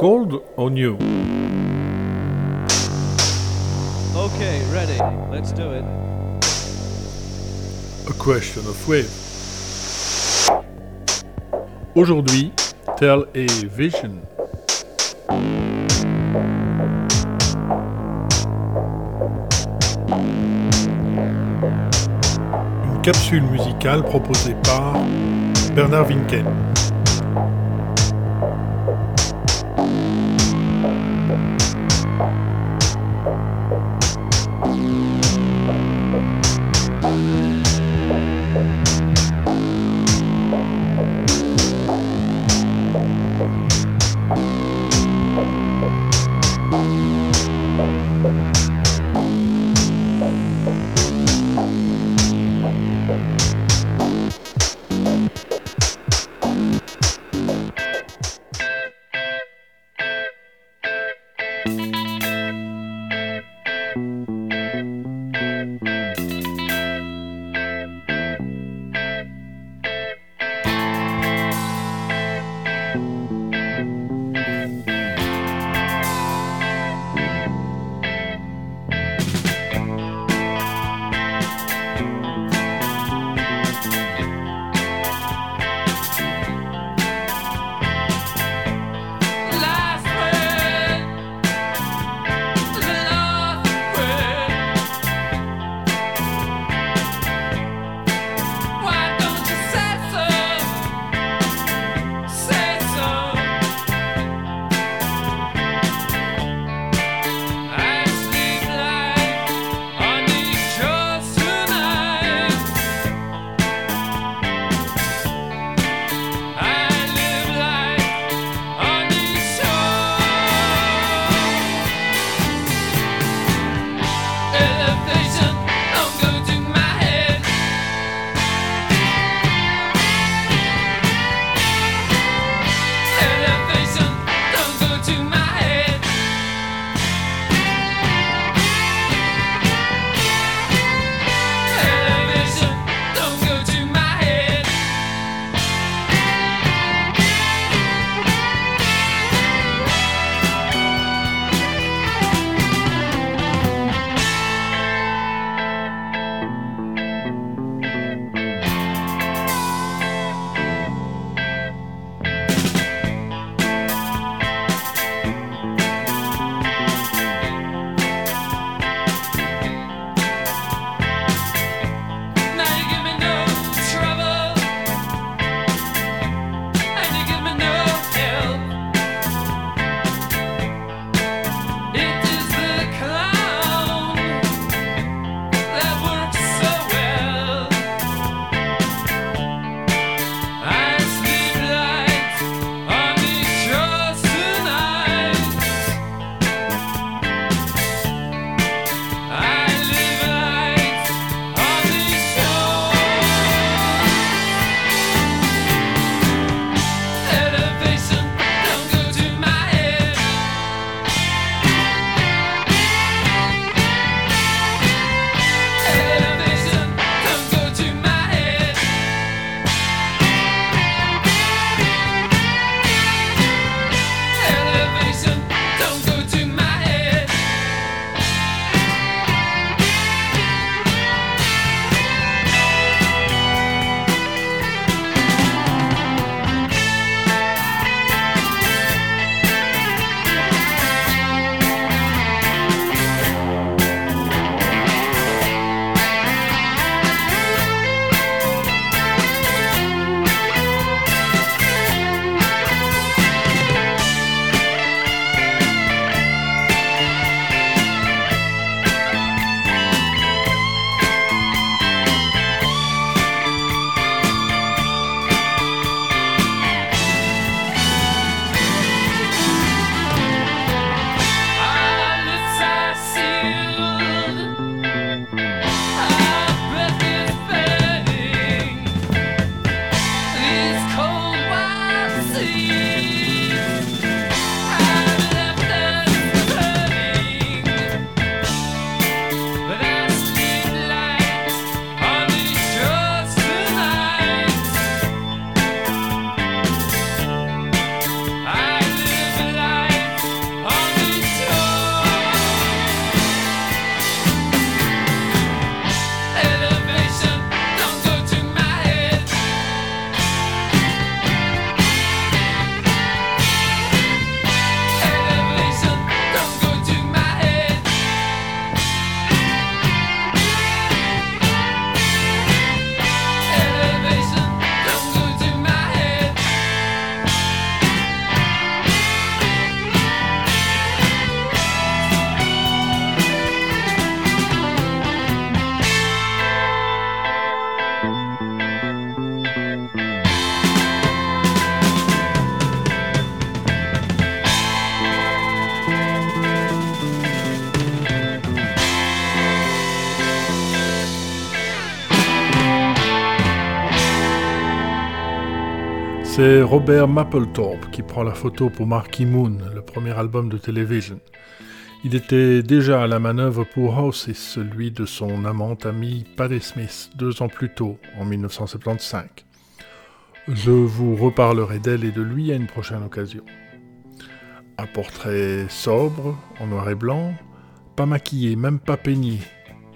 Cold or new? Okay, ready. Let's do it. A question of wave. Aujourd'hui, tell a vision. Une capsule musicale proposée par Bernard Winken. C'est Robert Mapplethorpe qui prend la photo pour Marky Moon, le premier album de Television. Il était déjà à la manœuvre pour Houses, celui de son amante amie Patti Smith, deux ans plus tôt, en 1975. Je vous reparlerai d'elle et de lui à une prochaine occasion. Un portrait sobre, en noir et blanc, pas maquillé, même pas peigné,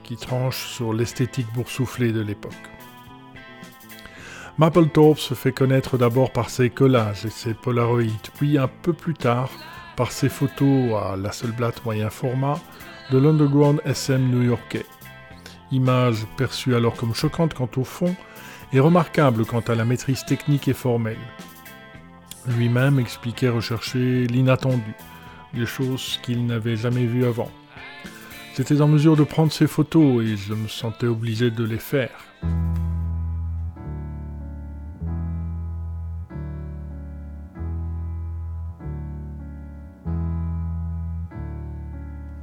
qui tranche sur l'esthétique boursouflée de l'époque. Mapplethorpe se fait connaître d'abord par ses collages et ses polaroids, puis un peu plus tard par ses photos à Lasselblatt moyen format de l'underground SM new-yorkais. Image perçue alors comme choquante quant au fond et remarquable quant à la maîtrise technique et formelle. Lui-même expliquait rechercher l'inattendu, des choses qu'il n'avait jamais vues avant. J'étais en mesure de prendre ces photos et je me sentais obligé de les faire.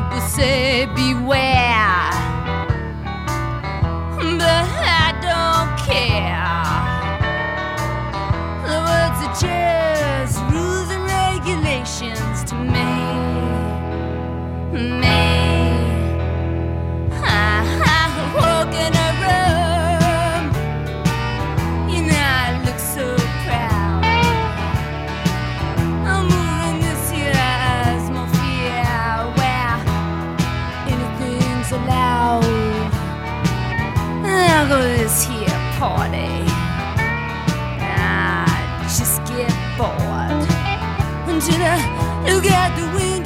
People say beware, party. I just get bored until I look at the window,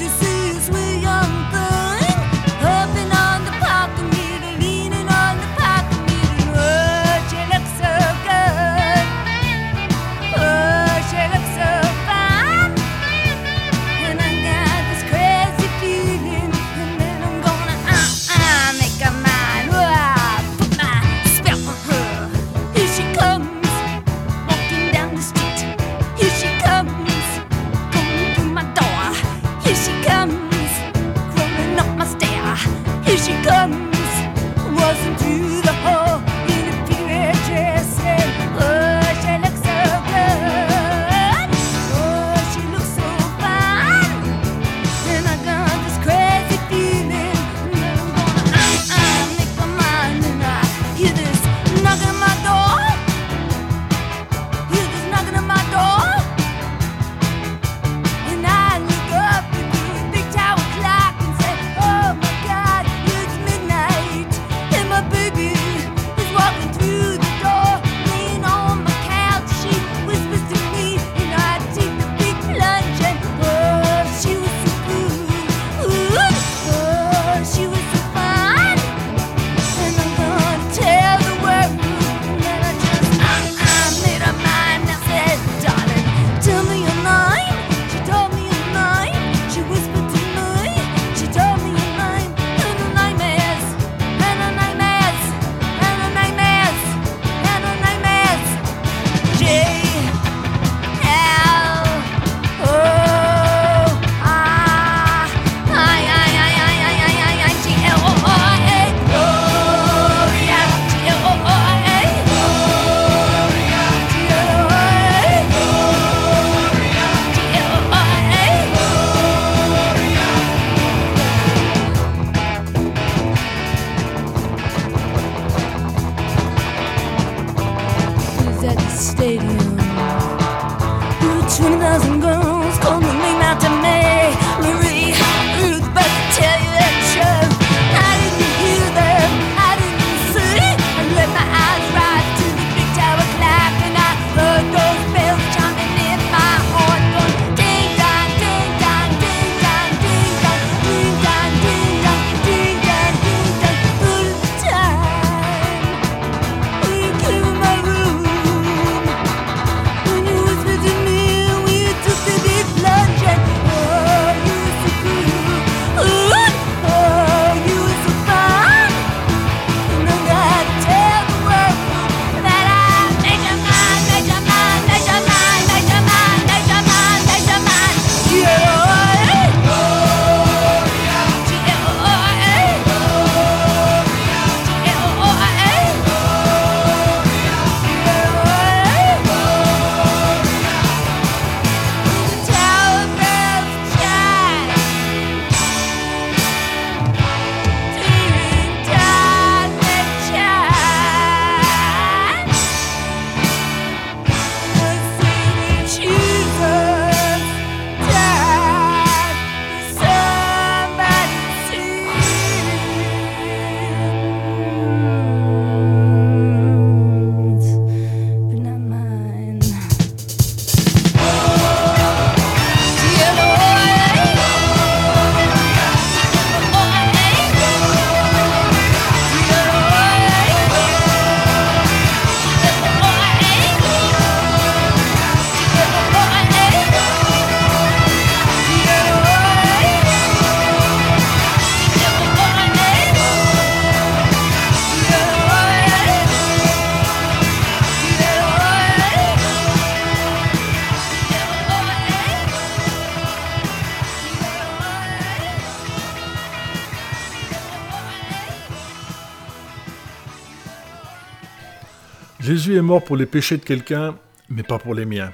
Jésus est mort pour les péchés de quelqu'un, mais pas pour les miens.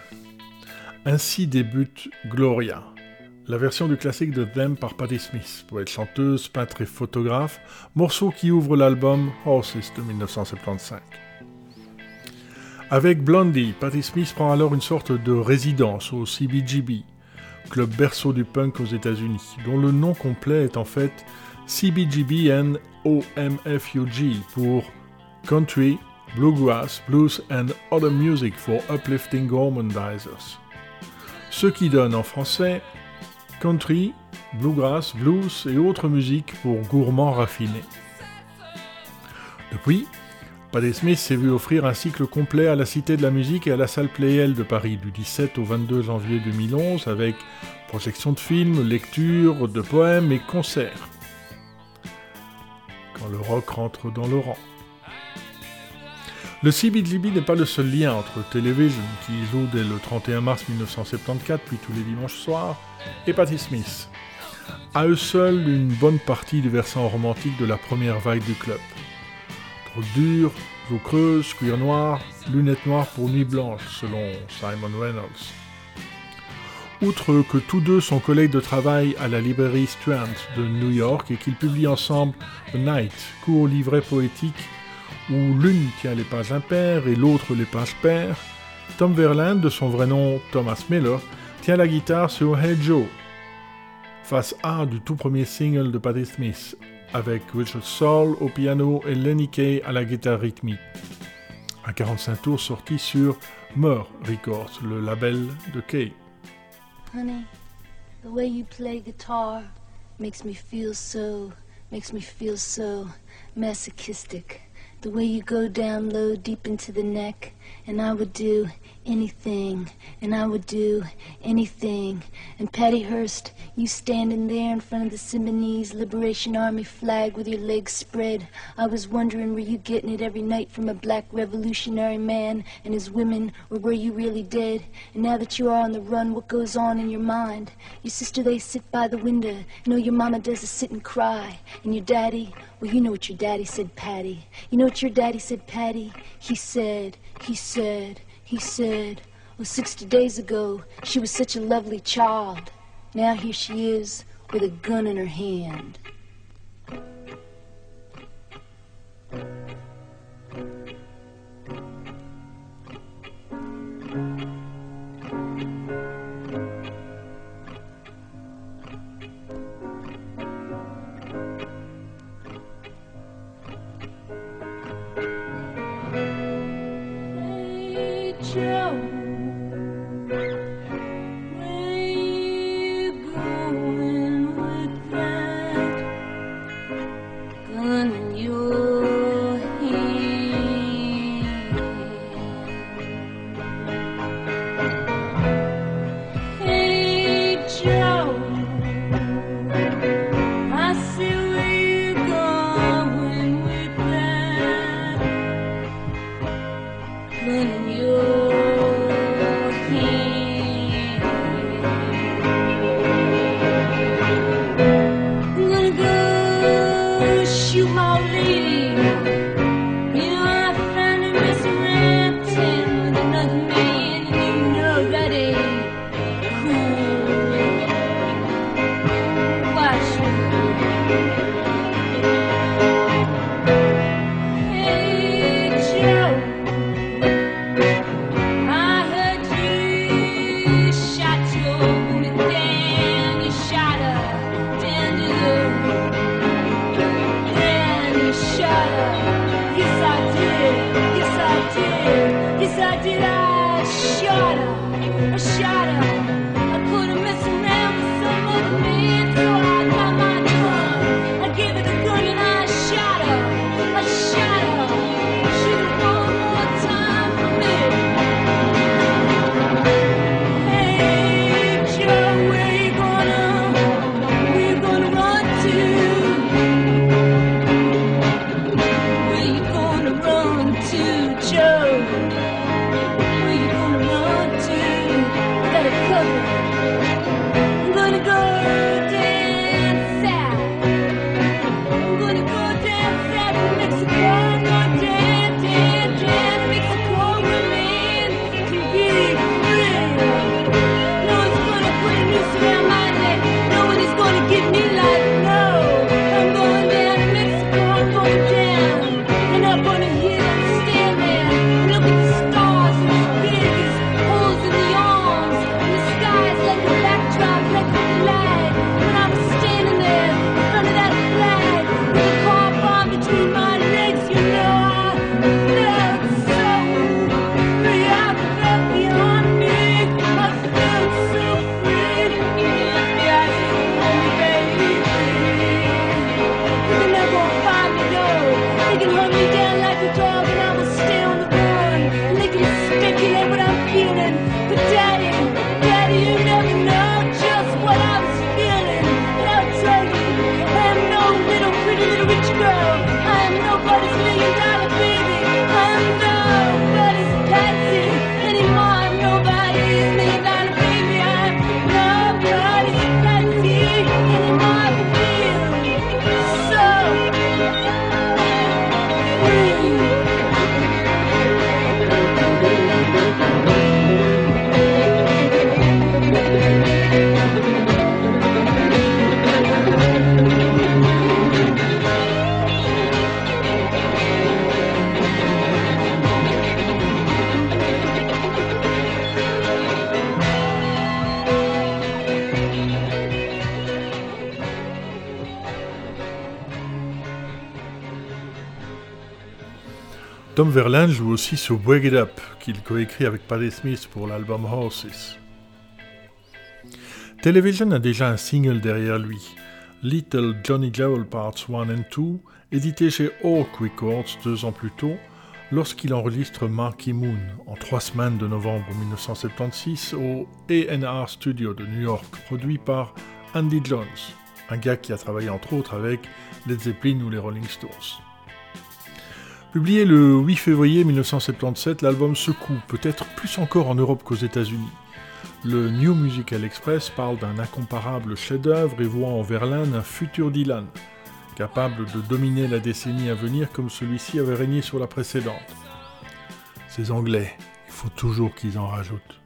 Ainsi débute Gloria, la version du classique de Them par Patti Smith, poète chanteuse, peintre et photographe, morceau qui ouvre l'album Horses de 1975. Avec Blondie, Patti Smith prend alors une sorte de résidence au CBGB, club berceau du punk aux États-Unis, dont le nom complet est en fait CBGBN OMFUG pour Country, Bluegrass, Blues and Other Music for Uplifting Gormandizers. Ce qui donne en français country, bluegrass, blues et autres musiques pour gourmands raffinés. Depuis, Paddy Smith s'est vu offrir un cycle complet à la Cité de la Musique et à la salle Playel de Paris du 17 au 22 janvier 2011 avec projection de films, lecture de poèmes et concerts. Quand le rock rentre dans le rang. Le CBGB n'est pas le seul lien entre Television, qui joue dès le 31 mars 1974, puis tous les dimanches soirs, et Patti Smith. À eux seuls, une bonne partie du versant romantique de la première vague du club. Trop dur, creuse, cuir noir, lunettes noires pour nuit blanche, selon Simon Reynolds. Outre que tous deux sont collègues de travail à la librairie Strand de New York et qu'ils publient ensemble The Night, court livret poétique où l'une tient les pages impaires et l'autre les pages paires, Tom Verlaine, de son vrai nom Thomas Miller, tient la guitare sur Hey Joe, face A du tout premier single de Patti Smith, avec Richard Saul au piano et Lenny Kay à la guitare rythmique. Un 45 tours sorti sur Meur Records, le label de Kay. Honey, the way you play guitar makes me feel so, makes me feel so masochistic. The way you go down low, deep into the neck, and I would do anything, and I would do anything. And Patty Hearst, you standing there in front of the Symbionese Liberation Army flag with your legs spread. I was wondering, were you getting it every night from a black revolutionary man and his women, or were you really dead? And now that you are on the run, what goes on in your mind? Your sister, they sit by the window. Know, your mama does is sit and cry. And your daddy, well, you know what your daddy said, Patty. You know what your daddy said, Patty? He said, he said, he said, well, 60 days ago, she was such a lovely child. Now here she is with a gun in her hand. Tom Verlaine joue aussi sur Wake It Up, qu'il coécrit avec Patti Smith pour l'album Horses. Television a déjà un single derrière lui, Little Johnny Jewel Parts 1 and 2, édité chez Hawk Records deux ans plus tôt, lorsqu'il enregistre Marky Moon en trois semaines de novembre 1976 au A&R Studio de New York, produit par Andy Jones, un gars qui a travaillé entre autres avec Led Zeppelin ou les Rolling Stones. Publié le 8 février 1977, l'album secoue, peut-être plus encore en Europe qu'aux États-Unis. Le New Musical Express parle d'un incomparable chef-d'œuvre et voit en Verlaine un futur Dylan, capable de dominer la décennie à venir comme celui-ci avait régné sur la précédente. Ces Anglais, il faut toujours qu'ils en rajoutent.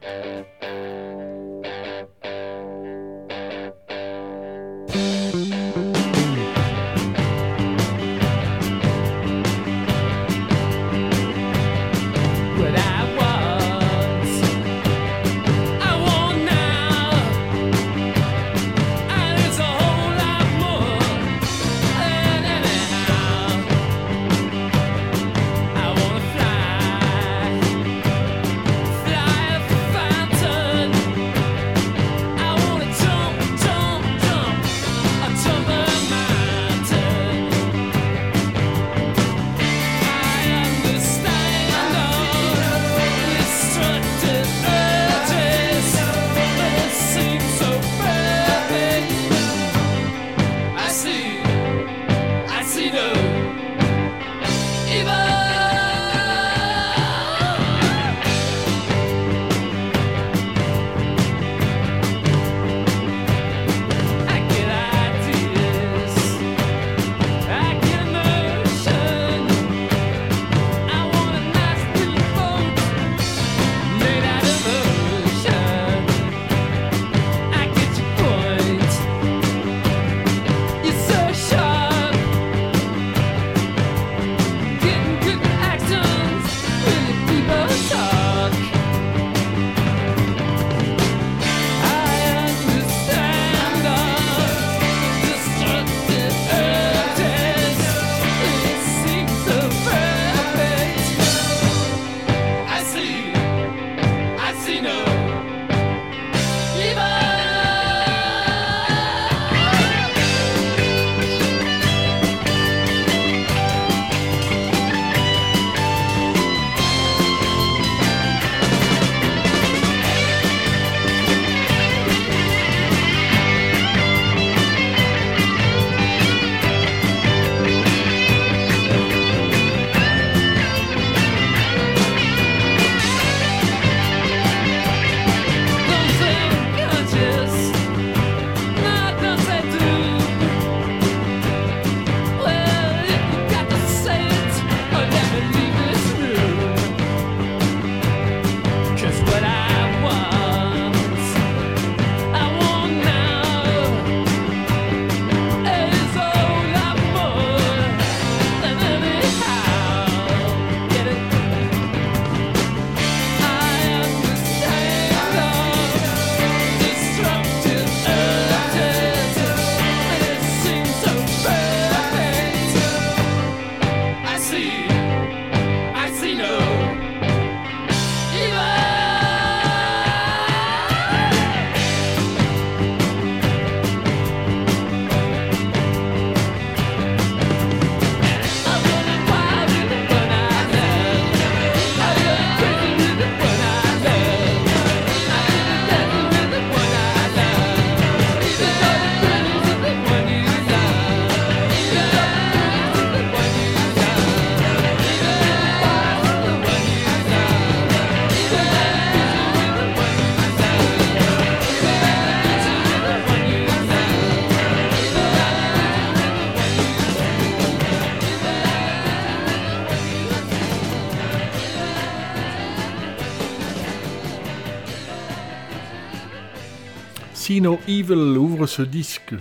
No Evil ouvre ce disque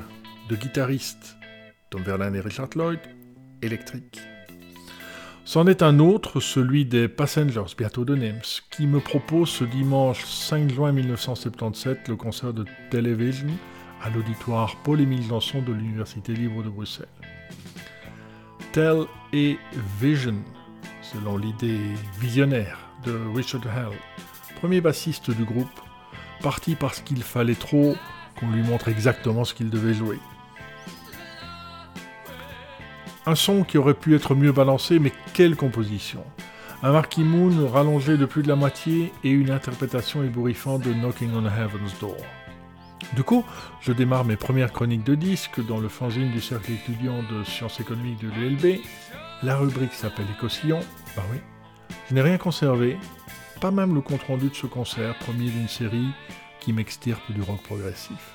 de guitaristes, Tom Verlaine et Richard Lloyd, électrique. C'en est un autre, celui des Passengers, bientôt de Nems, qui me propose ce dimanche 5 juin 1977 le concert de Television à l'auditoire Paul-Émile Janson de l'Université libre de Bruxelles. Tel et Vision, selon l'idée visionnaire de Richard Hell, premier bassiste du groupe, parti parce qu'il fallait trop qu'on lui montre exactement ce qu'il devait jouer. Un son qui aurait pu être mieux balancé, mais quelle composition Un Marquis Moon rallongé de plus de la moitié et une interprétation ébouriffante de Knocking on Heaven's Door. Du coup, je démarre mes premières chroniques de disques dans le fanzine du cercle étudiant de sciences économiques de l'ULB. La rubrique s'appelle Écosillon. Bah oui. Je n'ai rien conservé, pas même le compte-rendu de ce concert, premier d'une série qui m'extirpe du rock progressif.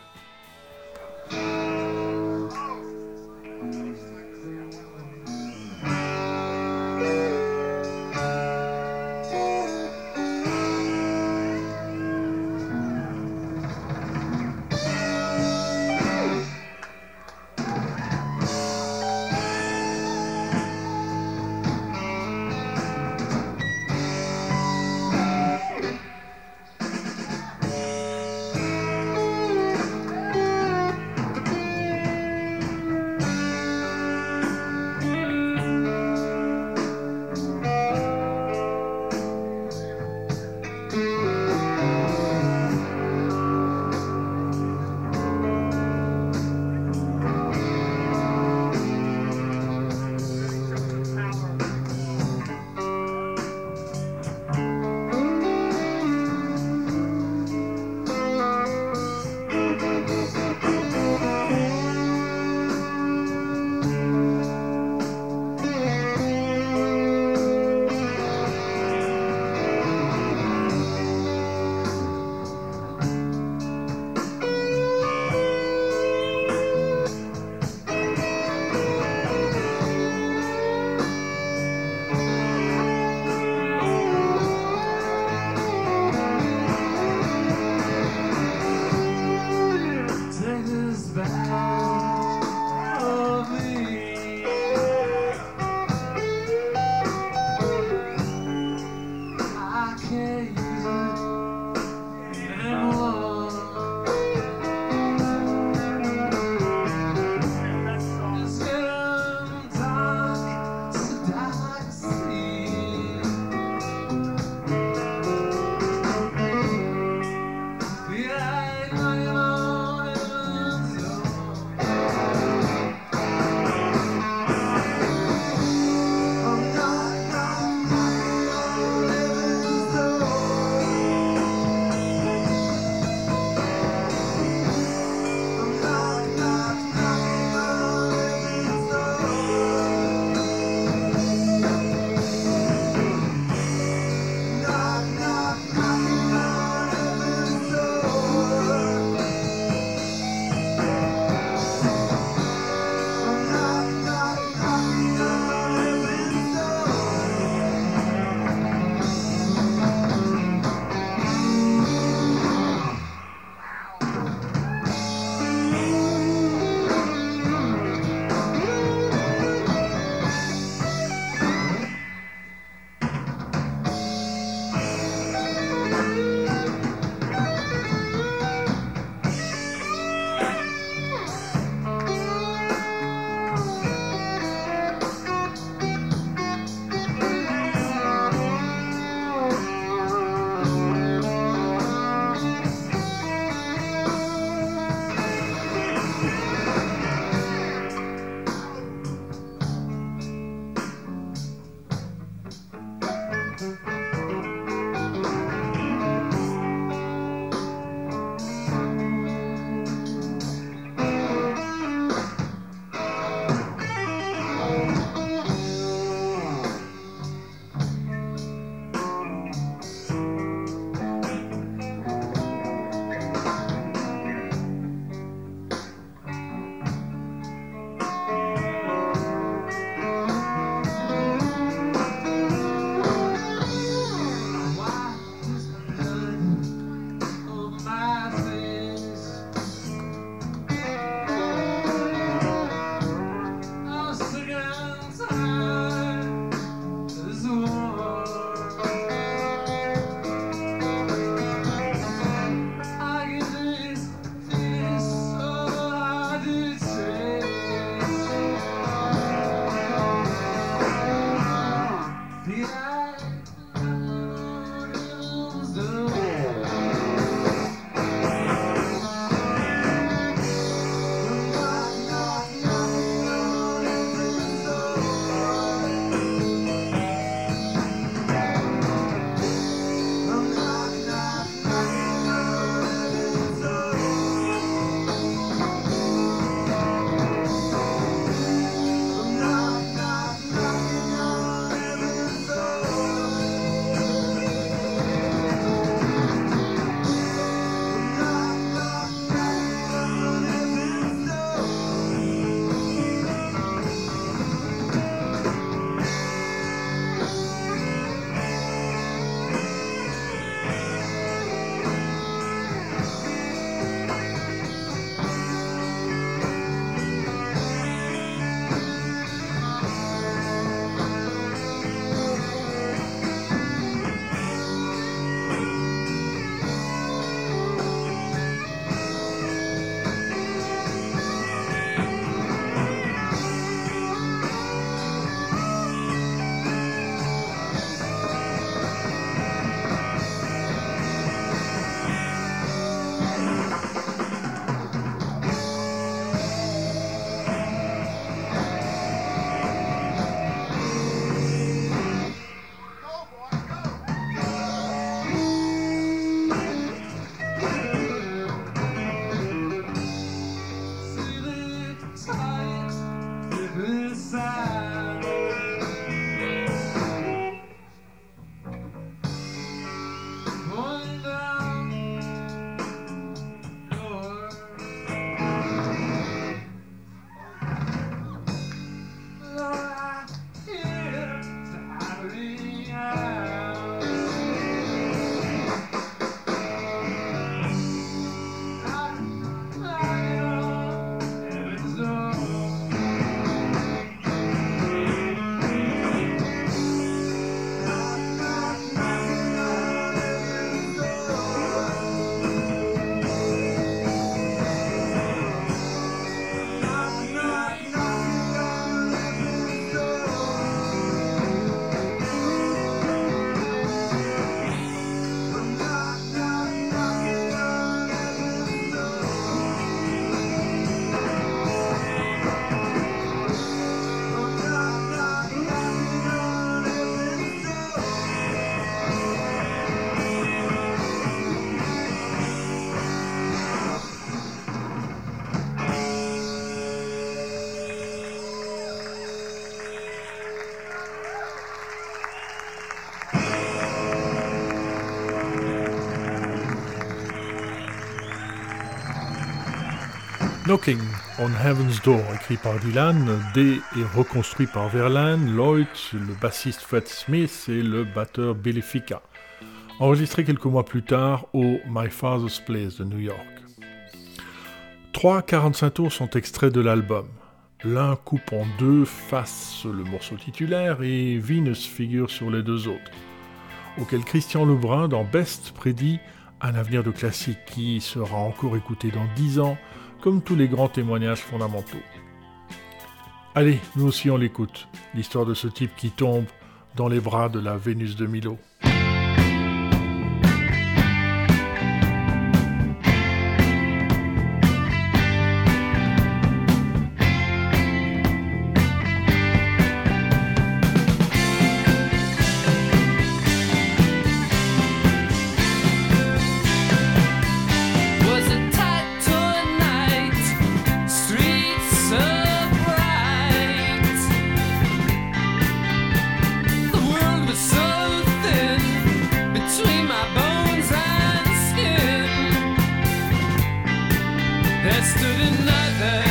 Knocking on Heaven's Door, écrit par Dylan, dé et reconstruit par Verlaine, Lloyd, le bassiste Fred Smith et le batteur Billy Fica. Enregistré quelques mois plus tard au My Father's Place de New York. Trois 45 tours sont extraits de l'album. L'un coupe en deux face le morceau titulaire et Venus figure sur les deux autres, auquel Christian Lebrun dans Best prédit un avenir de classique qui sera encore écouté dans dix ans comme tous les grands témoignages fondamentaux. Allez, nous aussi on l'écoute, l'histoire de ce type qui tombe dans les bras de la Vénus de Milo. stood in nothing.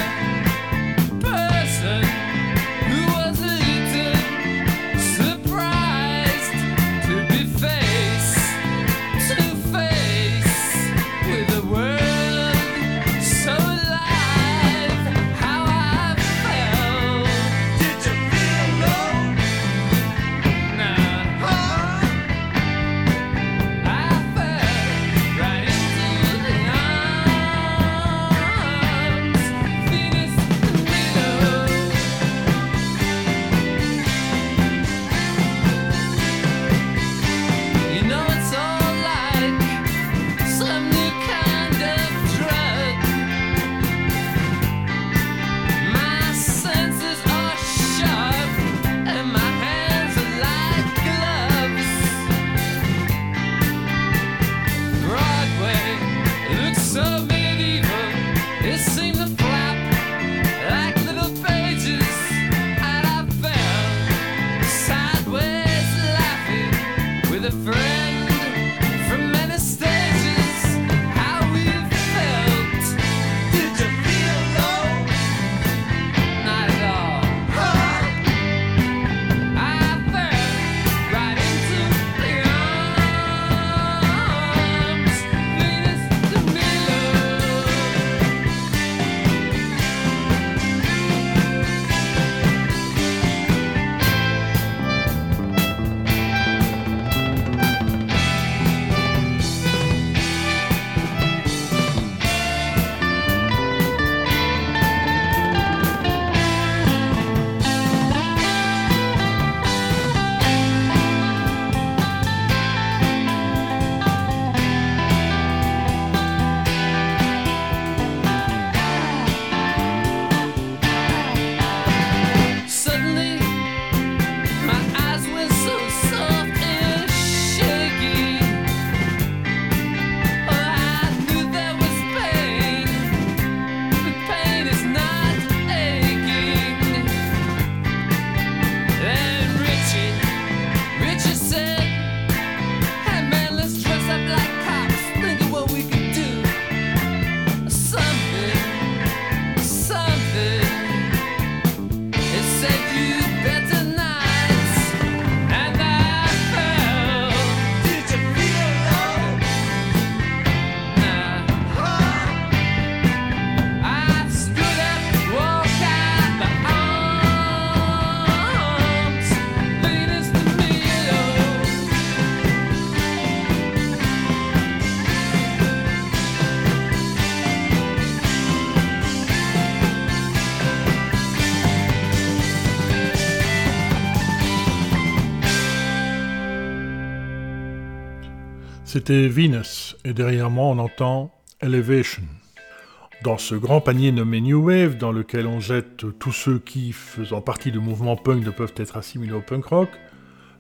C'était Venus, et derrière moi on entend Elevation. Dans ce grand panier nommé New Wave, dans lequel on jette tous ceux qui, faisant partie du mouvement punk, ne peuvent être assimilés au punk rock,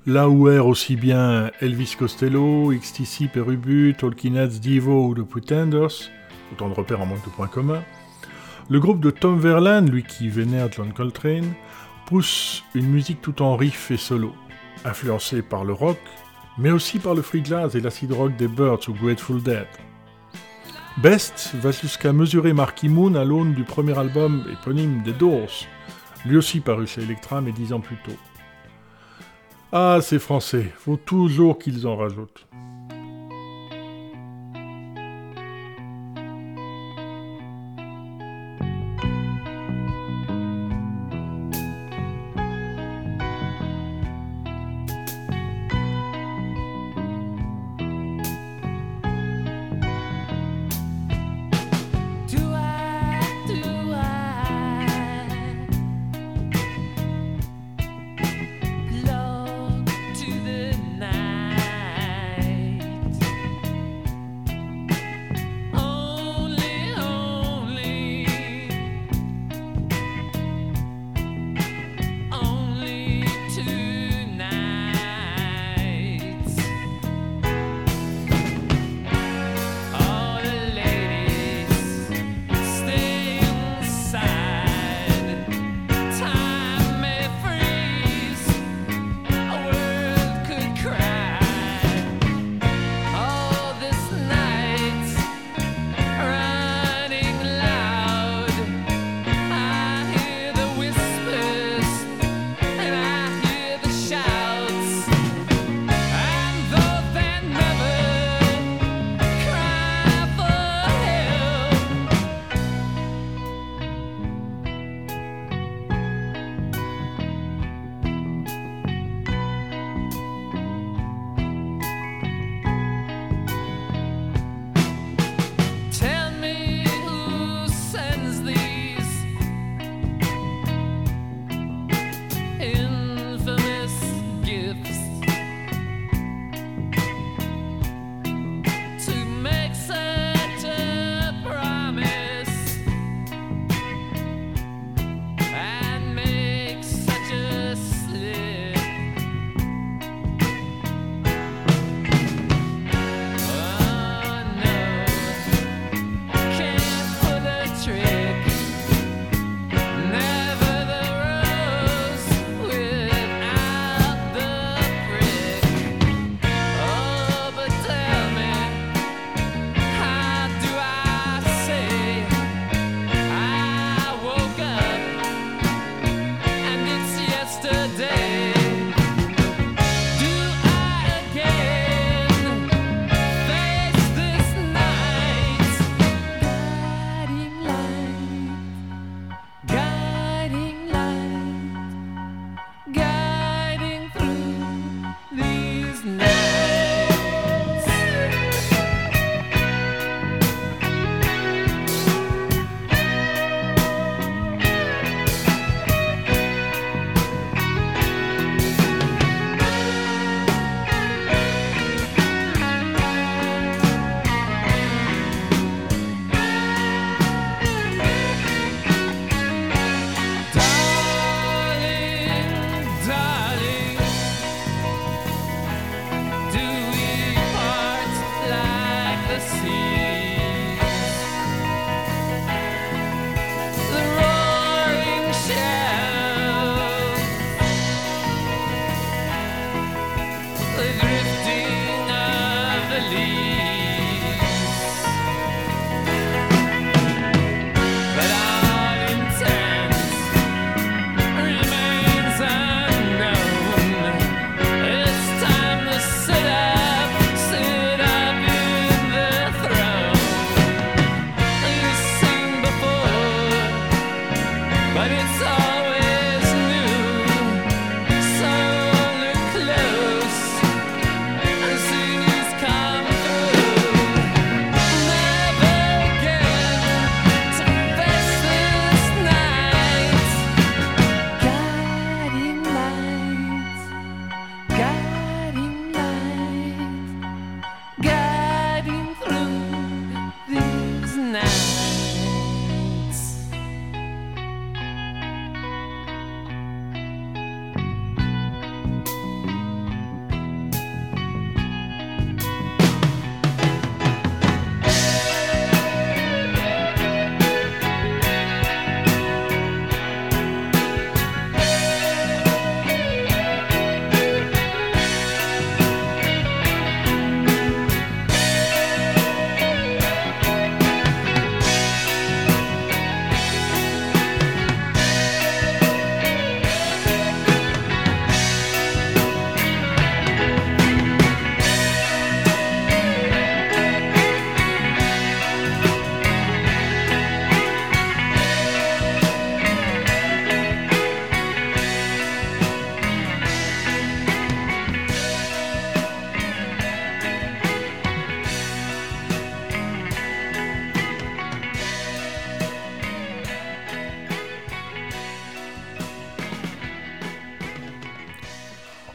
là où errent aussi bien Elvis Costello, XTC, Perubut, Talking Heads, Divo ou The Pretenders, autant de repères en manque de points communs, le groupe de Tom Verlaine, lui qui vénère John Coltrane, pousse une musique tout en riff et solo, influencée par le rock, mais aussi par le free jazz et l'acid rock des Birds ou Grateful Dead. Best va jusqu'à mesurer Marky Moon à l'aune du premier album éponyme des Doors, lui aussi paru chez Electra mais dix ans plus tôt. Ah, ces Français, faut toujours qu'ils en rajoutent.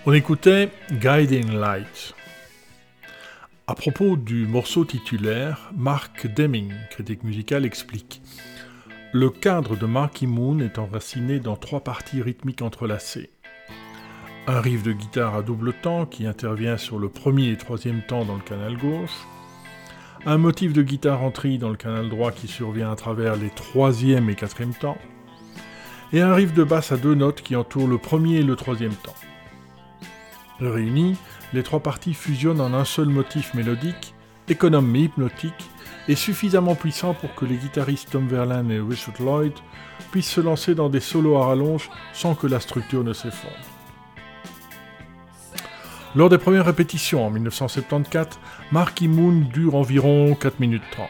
On écoutait Guiding Light. À propos du morceau titulaire, Mark Deming, critique musical, explique Le cadre de Marky Moon est enraciné dans trois parties rythmiques entrelacées. Un riff de guitare à double temps qui intervient sur le premier et troisième temps dans le canal gauche, un motif de guitare en tri dans le canal droit qui survient à travers les troisième et quatrième temps, et un riff de basse à deux notes qui entoure le premier et le troisième temps. Réunis, les trois parties fusionnent en un seul motif mélodique, économe mais hypnotique, et suffisamment puissant pour que les guitaristes Tom Verlaine et Richard Lloyd puissent se lancer dans des solos à rallonge sans que la structure ne s'effondre. Lors des premières répétitions en 1974, Marky Moon dure environ 4 minutes 30.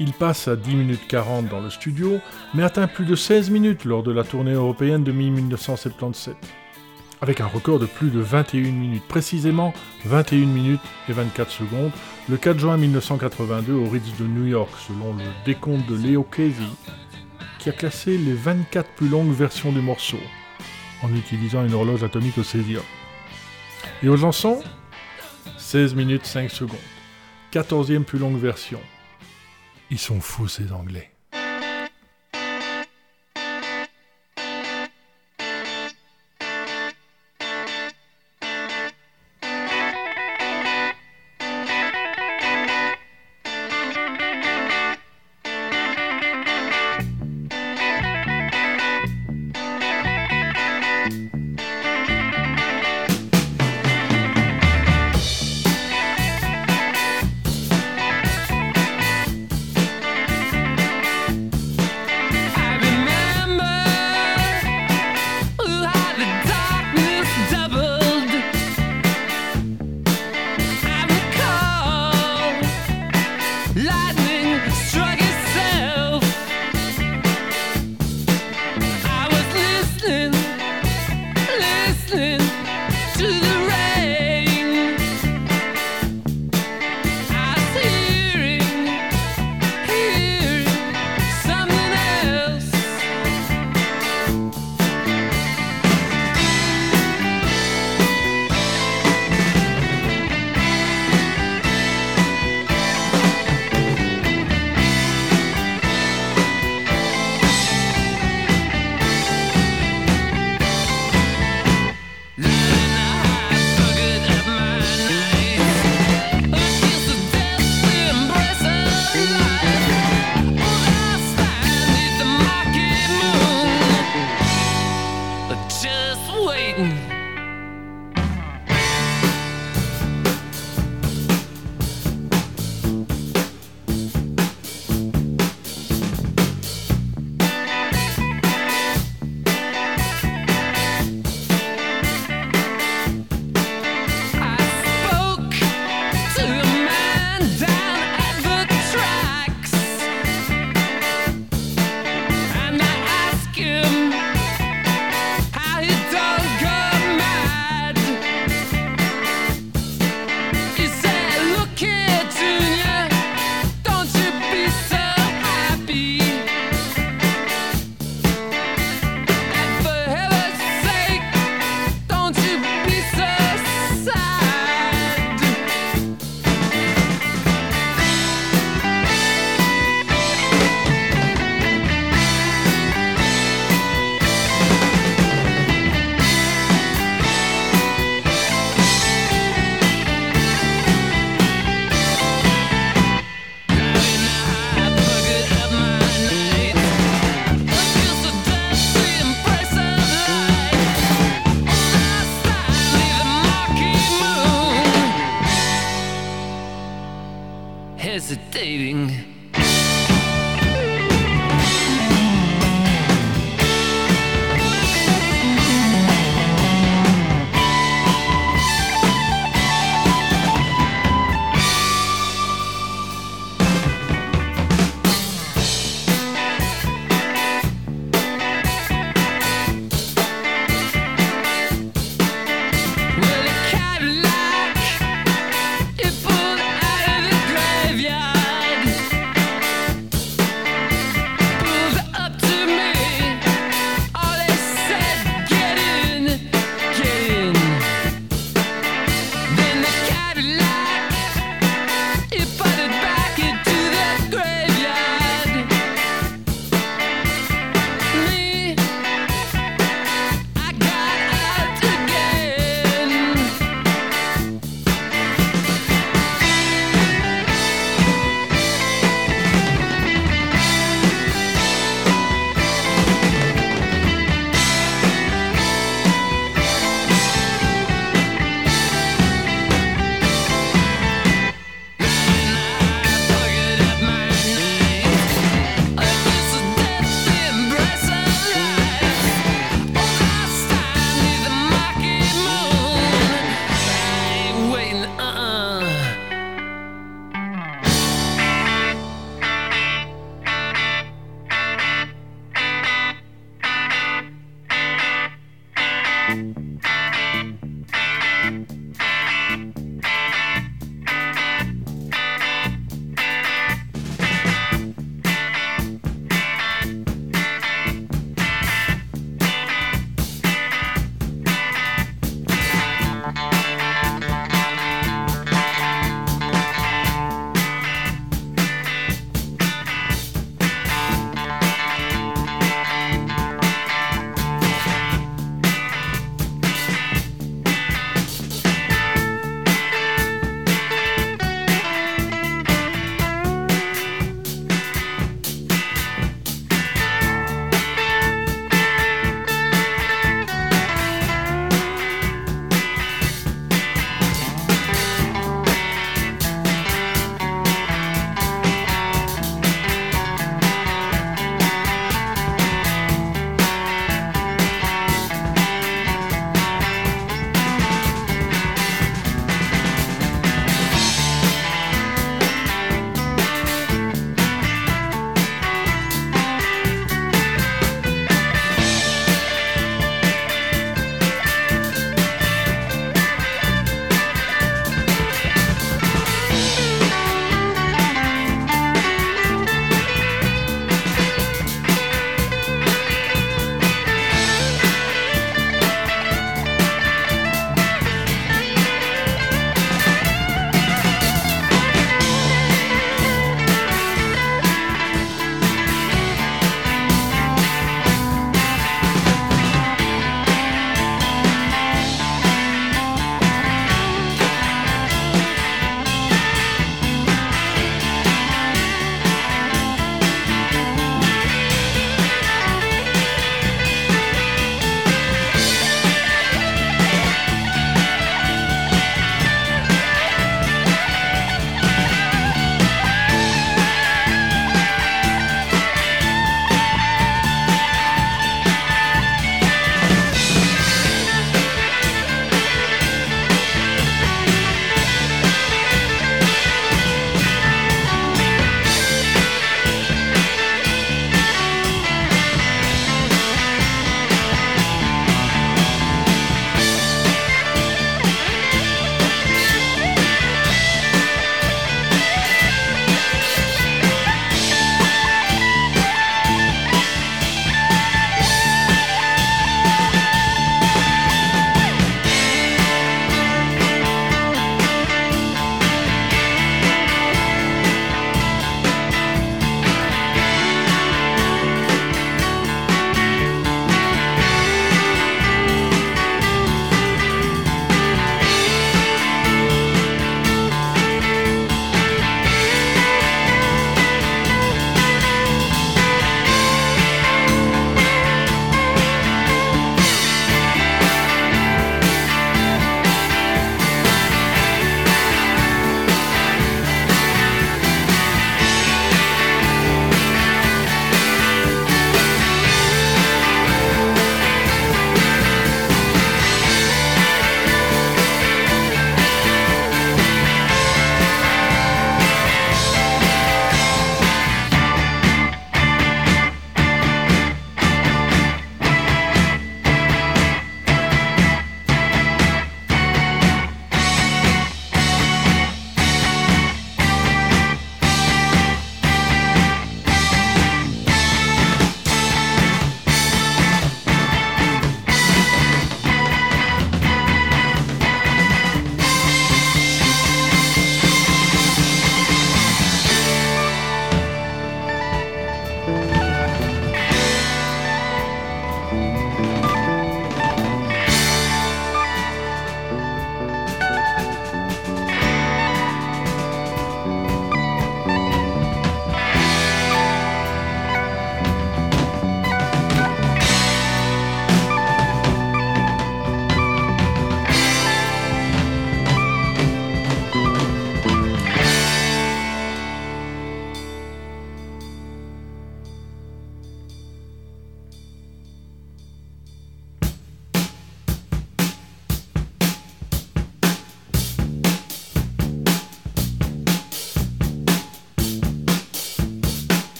Il passe à 10 minutes 40 dans le studio, mais atteint plus de 16 minutes lors de la tournée européenne de mi-1977 avec un record de plus de 21 minutes, précisément 21 minutes et 24 secondes, le 4 juin 1982 au Ritz de New York, selon le décompte de Leo Casey, qui a classé les 24 plus longues versions du morceau, en utilisant une horloge atomique au césium. Et aux chansons 16 minutes 5 secondes. 14e plus longue version. Ils sont fous ces Anglais.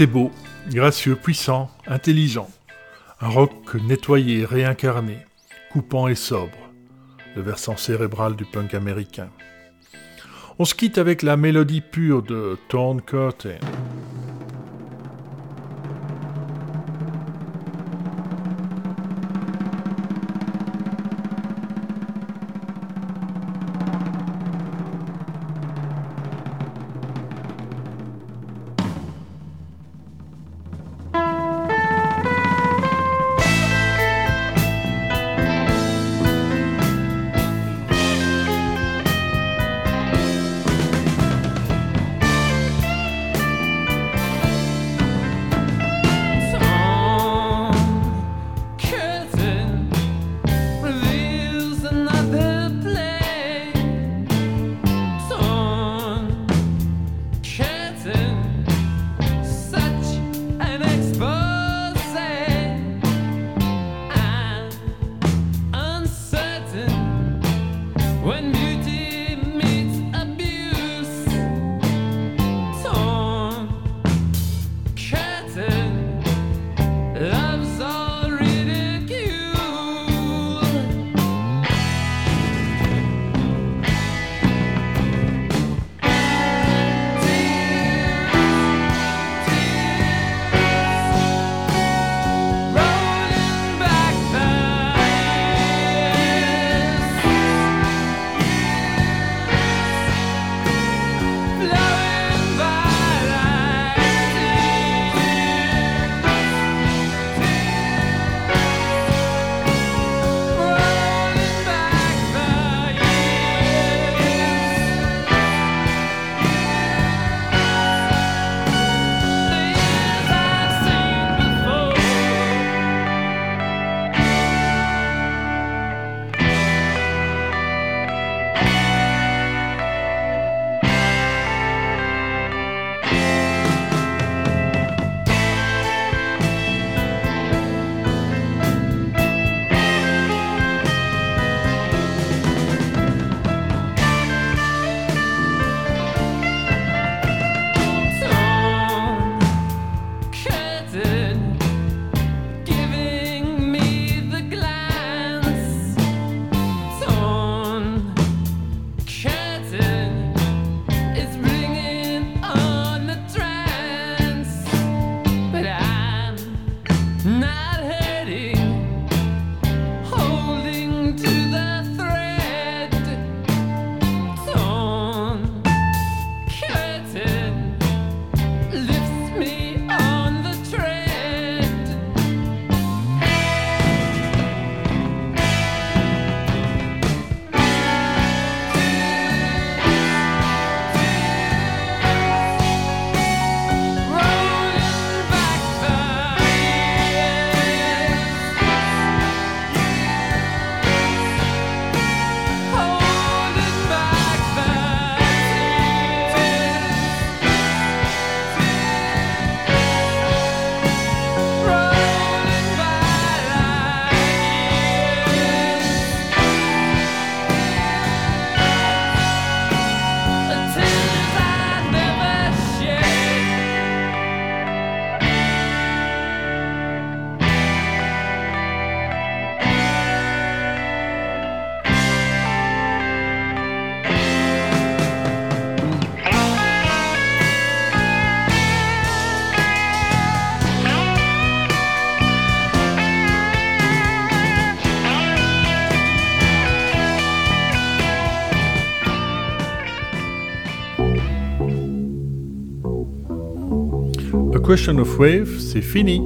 C'est beau, gracieux, puissant, intelligent. Un rock nettoyé, réincarné, coupant et sobre. Le versant cérébral du punk américain. On se quitte avec la mélodie pure de Torn Curtain. Question of Wave, c'est fini.